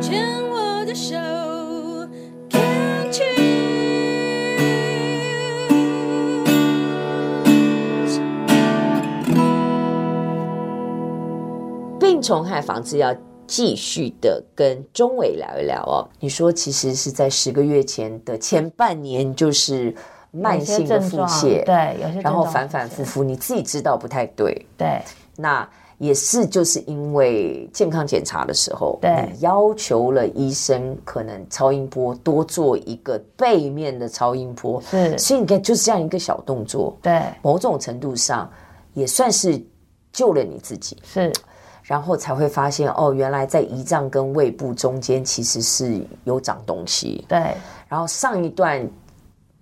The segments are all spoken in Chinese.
牵我的手，Can't you？病虫害防治要继续的跟钟伟聊一聊哦。你说其实是在十个月前的前半年，就是慢性的腹泻，对，有些然后反反复复，你自己知道不太对，对，那。也是，就是因为健康检查的时候，对，要求了医生可能超音波多做一个背面的超音波，是，所以你看就是这样一个小动作，对，某种程度上也算是救了你自己，是，然后才会发现哦，原来在胰脏跟胃部中间其实是有长东西，对，然后上一段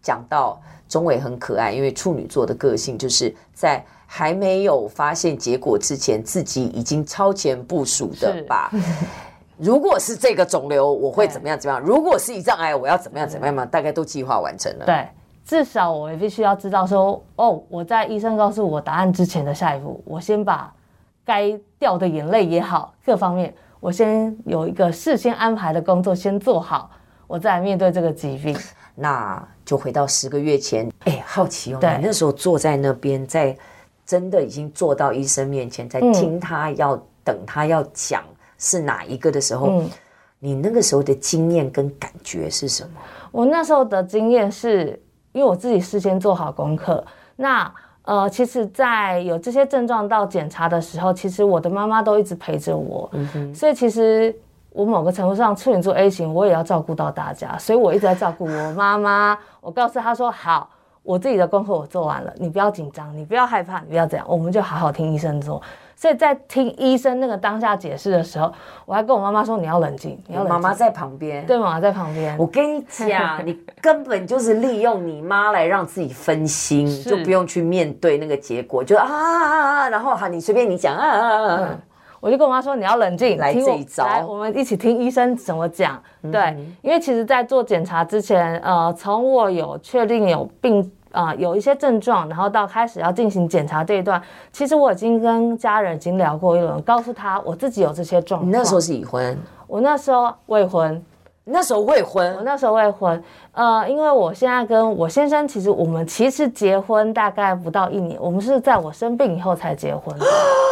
讲到中伟很可爱，因为处女座的个性就是在。还没有发现结果之前，自己已经超前部署的吧？如果是这个肿瘤，我会怎么样？怎么样？如果是胰脏癌，我要怎么样？怎么样嘛？大概都计划完成了。对，至少我必须要知道说，哦，我在医生告诉我答案之前的下一步，我先把该掉的眼泪也好，各方面，我先有一个事先安排的工作先做好，我再来面对这个疾病。那就回到十个月前，哎，好奇哦，你那时候坐在那边在。真的已经坐到医生面前，在听他要、嗯、等他要讲是哪一个的时候，嗯、你那个时候的经验跟感觉是什么？我那时候的经验是因为我自己事先做好功课。那呃，其实，在有这些症状到检查的时候，其实我的妈妈都一直陪着我。嗯。所以其实我某个程度上处女座 A 型，我也要照顾到大家，所以我一直在照顾我妈妈。我告诉她说好。我自己的功课我做完了，你不要紧张，你不要害怕，你不要这样，我们就好好听医生做。所以在听医生那个当下解释的时候，我还跟我妈妈说：“你要冷静，你要冷静。”妈妈在旁边，对，妈妈在旁边。我跟你讲，你根本就是利用你妈来让自己分心，就不用去面对那个结果，就啊啊啊啊，然后好，你随便你讲啊啊啊啊。嗯我就跟我妈说：“你要冷静，来这一招，来，我们一起听医生怎么讲。嗯”对，因为其实，在做检查之前，呃，从我有确定有病啊、呃，有一些症状，然后到开始要进行检查这一段，其实我已经跟家人已经聊过一轮，告诉他我自己有这些状况。你那时候是已婚？我那时候未婚。那时候未婚？我那时候未婚。呃，因为我现在跟我先生，其实我们其实结婚大概不到一年，我们是在我生病以后才结婚的。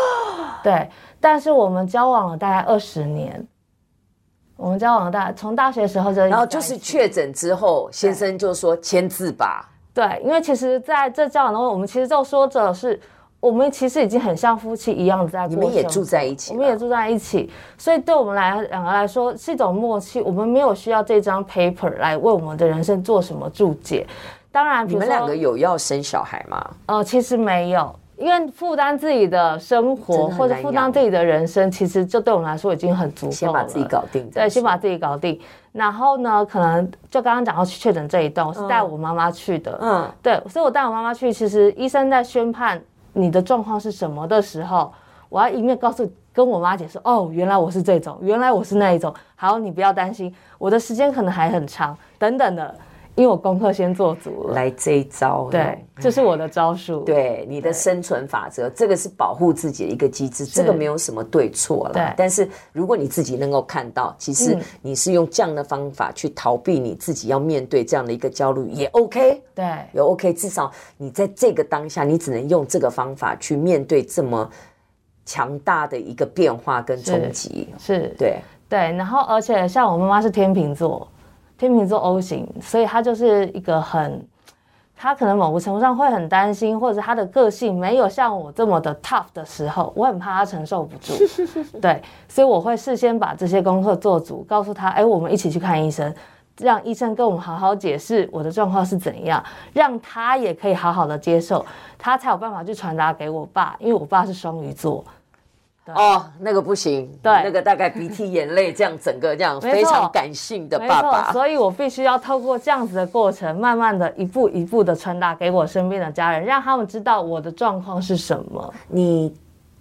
对。但是我们交往了大概二十年，我们交往了大概从大学时候就，然后就是确诊之后，先生就说签字吧。对，因为其实在这交往的话，我们其实就说着是，我们其实已经很像夫妻一样的在过。你们也住在一起，我们也住在一起，所以对我们来两个来说是一种默契。我们没有需要这张 paper 来为我们的人生做什么注解。当然，你们两个有要生小孩吗？呃，其实没有。因为负担自己的生活或者负担自己的人生，其实就对我们来说已经很足够了。先把自己搞定，对，先把自己搞定。然后呢，可能就刚刚讲到确诊这一段，我是带我妈妈去的。嗯，对，所以我带我妈妈去。其实医生在宣判你的状况是什么的时候，我要一面告诉跟我妈解释，哦，原来我是这种，原来我是那一种。好，你不要担心，我的时间可能还很长，等等的。因为我功课先做足了，来这一招，对，这是我的招数，对，你的生存法则，这个是保护自己的一个机制，这个没有什么对错了。对，但是如果你自己能够看到，其实你是用这样的方法去逃避你自己要面对这样的一个焦虑，也 OK，对，也 OK，至少你在这个当下，你只能用这个方法去面对这么强大的一个变化跟冲击，是，对，对，然后而且像我妈妈是天秤座。天秤座 O 型，所以他就是一个很，他可能某个程度上会很担心，或者他的个性没有像我这么的 tough 的时候，我很怕他承受不住。对，所以我会事先把这些功课做足，告诉他，哎，我们一起去看医生，让医生跟我们好好解释我的状况是怎样，让他也可以好好的接受，他才有办法去传达给我爸，因为我爸是双鱼座。哦，那个不行，对，那个大概鼻涕眼泪这样，整个这样非常感性的爸爸，所以我必须要透过这样子的过程，慢慢的一步一步的传达给我身边的家人，让他们知道我的状况是什么。你，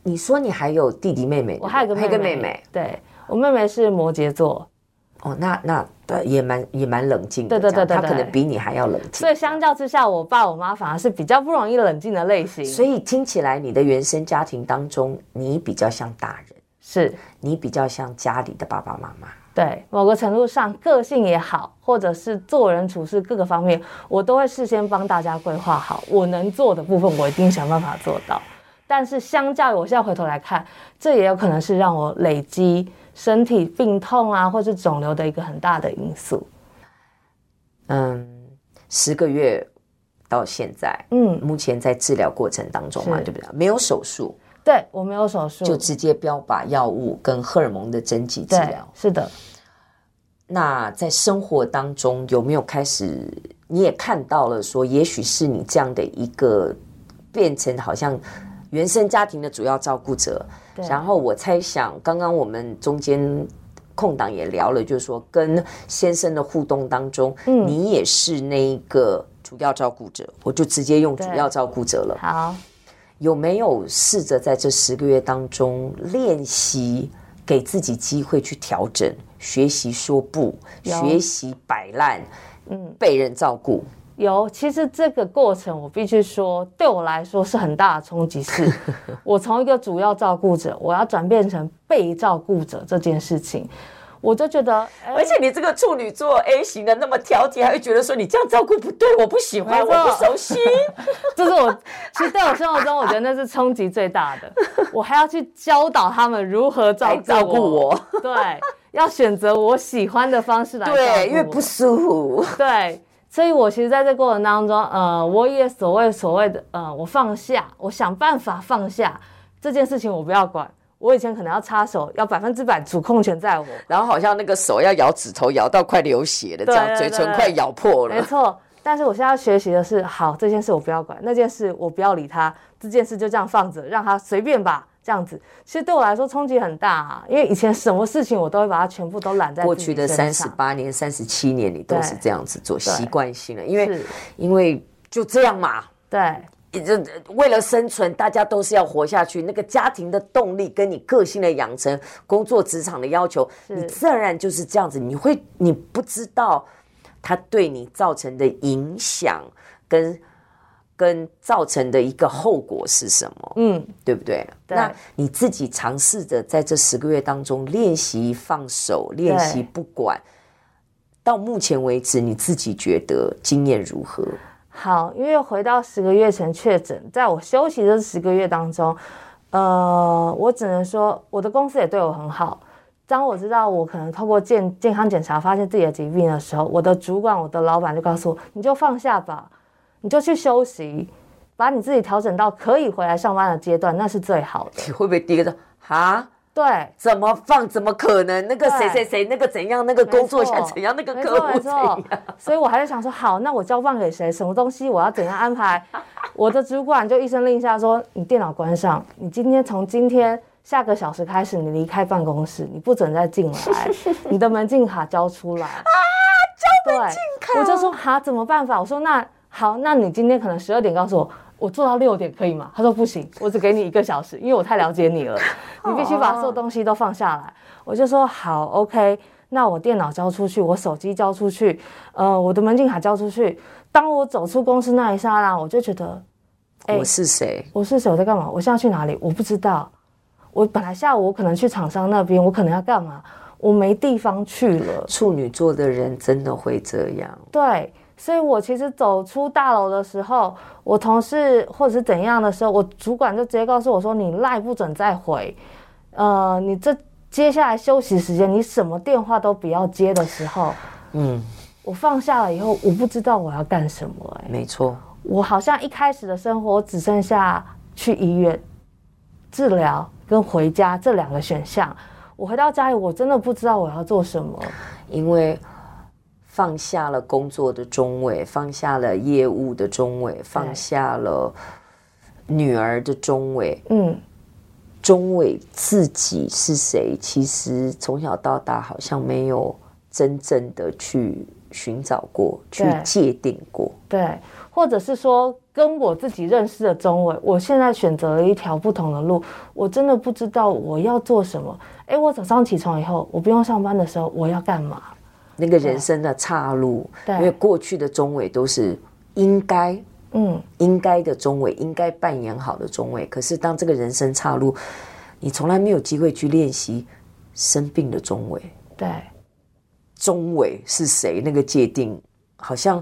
你说你还有弟弟妹妹？我还有个妹妹，对，我妹妹是摩羯座。哦，那那对，也蛮也蛮冷静的，对对对对，他可能比你还要冷静。所以相较之下，我爸我妈反而是比较不容易冷静的类型。所以听起来，你的原生家庭当中，你比较像大人，是你比较像家里的爸爸妈妈。对，某个程度上，个性也好，或者是做人处事各个方面，我都会事先帮大家规划好，我能做的部分，我一定想办法做到。但是，相较于我现在回头来看，这也有可能是让我累积身体病痛啊，或是肿瘤的一个很大的因素。嗯，十个月到现在，嗯，目前在治疗过程当中嘛，对不对？没有手术。对，我没有手术，就直接标靶药物跟荷尔蒙的针剂治疗。是的。那在生活当中有没有开始？你也看到了，说也许是你这样的一个变成好像原生家庭的主要照顾者。然后我猜想，刚刚我们中间空档也聊了，就是说跟先生的互动当中，嗯，你也是那一个主要照顾者，我就直接用主要照顾者了。好。有没有试着在这十个月当中练习，给自己机会去调整，学习说不，学习摆烂，嗯，被人照顾？有，其实这个过程我必须说，对我来说是很大的冲击。是我从一个主要照顾者，我要转变成被照顾者这件事情。我就觉得，而且你这个处女座 A 型的那么挑剔，还会觉得说你这样照顾不对，我不喜欢，我不熟悉。这是我其实在我生活中，我觉得那是冲击最大的。我还要去教导他们如何照顾照顾我，对，要选择我喜欢的方式来照顾我。对，因为不舒服。对，所以我其实在这过程当中，呃，我也所谓所谓的呃，我放下，我想办法放下这件事情，我不要管。我以前可能要插手，要百分之百主控权在我，然后好像那个手要咬指头，咬到快流血了，这样嘴唇快咬破了。没错，但是我现在要学习的是，好，这件事我不要管，那件事我不要理他，这件事就这样放着，让他随便吧，这样子。其实对我来说冲击很大啊，因为以前什么事情我都会把它全部都揽在过去的三十八年、三十七年里都是这样子做习惯性了，因为因为就这样嘛，对。这为了生存，大家都是要活下去。那个家庭的动力，跟你个性的养成，工作职场的要求，你自然就是这样子。你会，你不知道它对你造成的影响，跟跟造成的一个后果是什么？嗯，对不对？对。那你自己尝试着在这十个月当中练习放手，练习不管。到目前为止，你自己觉得经验如何？好，因为回到十个月前确诊，在我休息这十个月当中，呃，我只能说我的公司也对我很好。当我知道我可能透过健健康检查发现自己的疾病的时候，我的主管、我的老板就告诉我：“你就放下吧，你就去休息，把你自己调整到可以回来上班的阶段，那是最好的。”你会不会第一个说哈？对，怎么放？怎么可能？那个谁谁谁，那个怎样？那个工作想怎样？那个客户怎样？所以我还在想说，好，那我交放给谁？什么东西？我要怎样安排？我的主管就一声令下说：“你电脑关上，你今天从今天下个小时开始，你离开办公室，你不准再进来，你的门禁卡交出来。”啊，交门禁卡！我就说哈，怎么办法？我说那好，那你今天可能十二点告诉我。我做到六点可以吗？他说不行，我只给你一个小时，因为我太了解你了，你必须把所有东西都放下来。我就说好，OK，那我电脑交出去，我手机交出去，呃，我的门禁卡交出去。当我走出公司那一刹那，我就觉得，欸，我是谁？我是谁？我在干嘛？我现在去哪里？我不知道。我本来下午我可能去厂商那边，我可能要干嘛？我没地方去了。处女座的人真的会这样。对。所以我其实走出大楼的时候，我同事或者是怎样的时候，我主管就直接告诉我说：“你赖不准再回，呃，你这接下来休息时间，你什么电话都不要接的时候，嗯，我放下了以后，我不知道我要干什么。哎，没错，我好像一开始的生活只剩下去医院治疗跟回家这两个选项。我回到家里，我真的不知道我要做什么，因为。放下了工作的中尾，放下了业务的中尾，放下了女儿的中尾。嗯，中尾自己是谁？其实从小到大好像没有真正的去寻找过，去界定过。对，或者是说跟我自己认识的中尾，我现在选择了一条不同的路，我真的不知道我要做什么。哎，我早上起床以后，我不用上班的时候，我要干嘛？那个人生的岔路，因为过去的中尾都是应该，嗯，应该的中尾，应该扮演好的中尾。可是当这个人生岔路，你从来没有机会去练习生病的中尾，对，中伟是谁？那个界定好像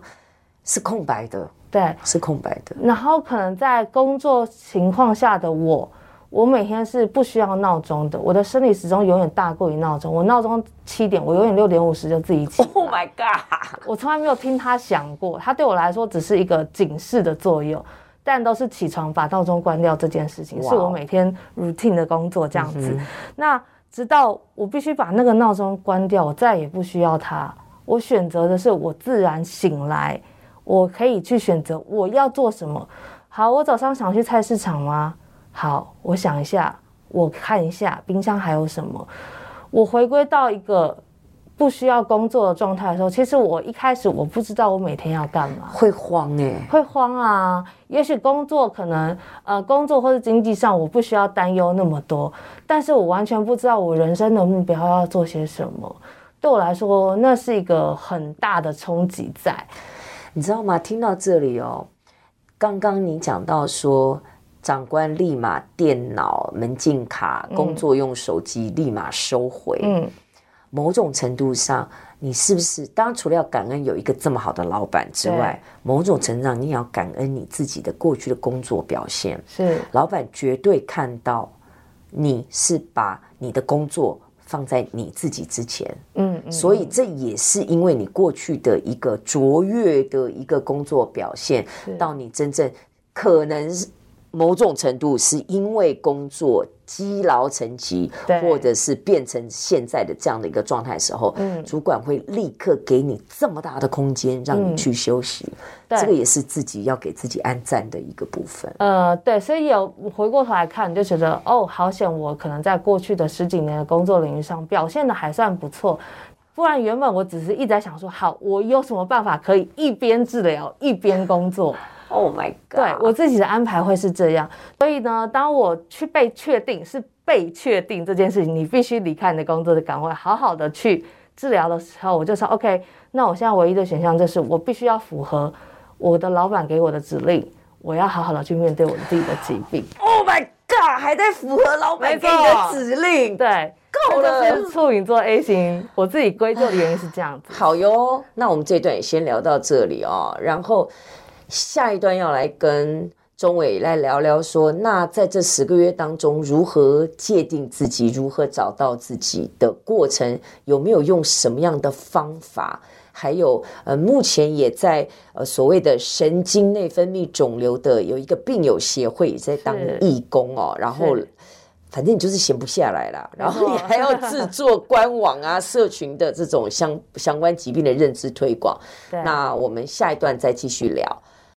是空白的，对，是空白的。然后可能在工作情况下的我，我每天是不需要闹钟的，我的生理时钟永远大过于闹钟。我闹钟七点，我永远六点五十就自己起。Oh my god！我从来没有听他响过，他对我来说只是一个警示的作用，但都是起床把闹钟关掉这件事情，Wow. 是我每天 routine 的工作这样子。Mm hmm. 那直到我必须把那个闹钟关掉，我再也不需要它。我选择的是我自然醒来，我可以去选择我要做什么。好，我早上想去菜市场吗？好，我想一下，我看一下冰箱还有什么。我回归到一个不需要工作的状态的时候，其实我一开始我不知道我每天要干嘛，会慌哎，会慌啊。也许工作可能呃工作或者经济上我不需要担忧那么多，但是我完全不知道我人生的目标要做些什么。对我来说，那是一个很大的冲击在，你知道吗？听到这里哦，刚刚你讲到说。长官立马电脑门禁卡，工作用手机立马收回。嗯，某种程度上，你是不是当然除了要感恩有一个这么好的老板之外，某种程度上你也要感恩你自己的过去的工作表现。是，老板绝对看到你是把你的工作放在你自己之前。嗯，嗯，所以这也是因为你过去的一个卓越的一个工作表现，到你真正可能是。某种程度是因为工作积劳成疾，或者是变成现在的这样的一个状态时候，嗯，主管会立刻给你这么大的空间让你去休息，嗯、这个也是自己要给自己安赞的一个部分。呃，对，所以有回过头来看，你就觉得哦，好险，我可能在过去的十几年的工作领域上表现的还算不错，不然原本我只是一直在想说，好，我有什么办法可以一边治疗一边工作。Oh my god！对，我自己的安排会是这样，所以呢，当我去被确定是被确定这件事情，你必须离开你的工作的岗位，好好的去治疗的时候，我就说 OK，那我现在唯一的选项就是我必须要符合我的老板给我的指令，我要好好的去面对我自己的疾病。Oh my god！还在符合老板给你的指令？对，够了。是处女座 A 型，我自己归咎的原因是这样子。好哟，那我们这段也先聊到这里哦，然后。下一段要来跟钟伟来聊聊说，那在这十个月当中，如何界定自己，如何找到自己的过程，有没有用什么样的方法？还有，呃，目前也在呃所谓的神经内分泌肿瘤的有一个病友协会也在当义工哦，然后反正你就是闲不下来啦，然后你还要制作官网啊、社群的这种相相关疾病的认知推广。那我们下一段再继续聊。